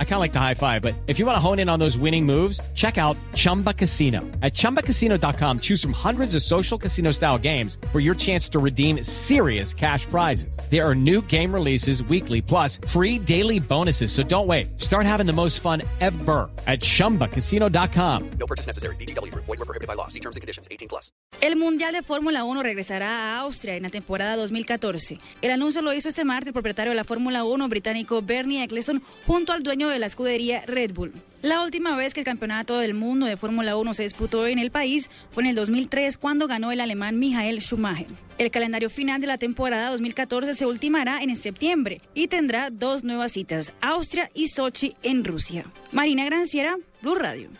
I kind of like the high five, but if you want to hone in on those winning moves, check out Chumba Casino. At ChumbaCasino.com, choose from hundreds of social casino style games for your chance to redeem serious cash prizes. There are new game releases weekly, plus free daily bonuses. So don't wait. Start having the most fun ever at ChumbaCasino.com. No purchase necessary. VGW. Void were prohibited by law. See terms and conditions. 18 plus. El Mundial de Fórmula 1 regresará a Austria en la temporada 2014. El anuncio lo hizo este martes el propietario de la Fórmula Fórmula 1 británico Bernie Ecclestone junto al dueño de la escudería Red Bull. La última vez que el campeonato del mundo de Fórmula 1 se disputó en el país fue en el 2003 cuando ganó el alemán Michael Schumacher. El calendario final de la temporada 2014 se ultimará en septiembre y tendrá dos nuevas citas, Austria y Sochi en Rusia. Marina Granciera, Blue Radio.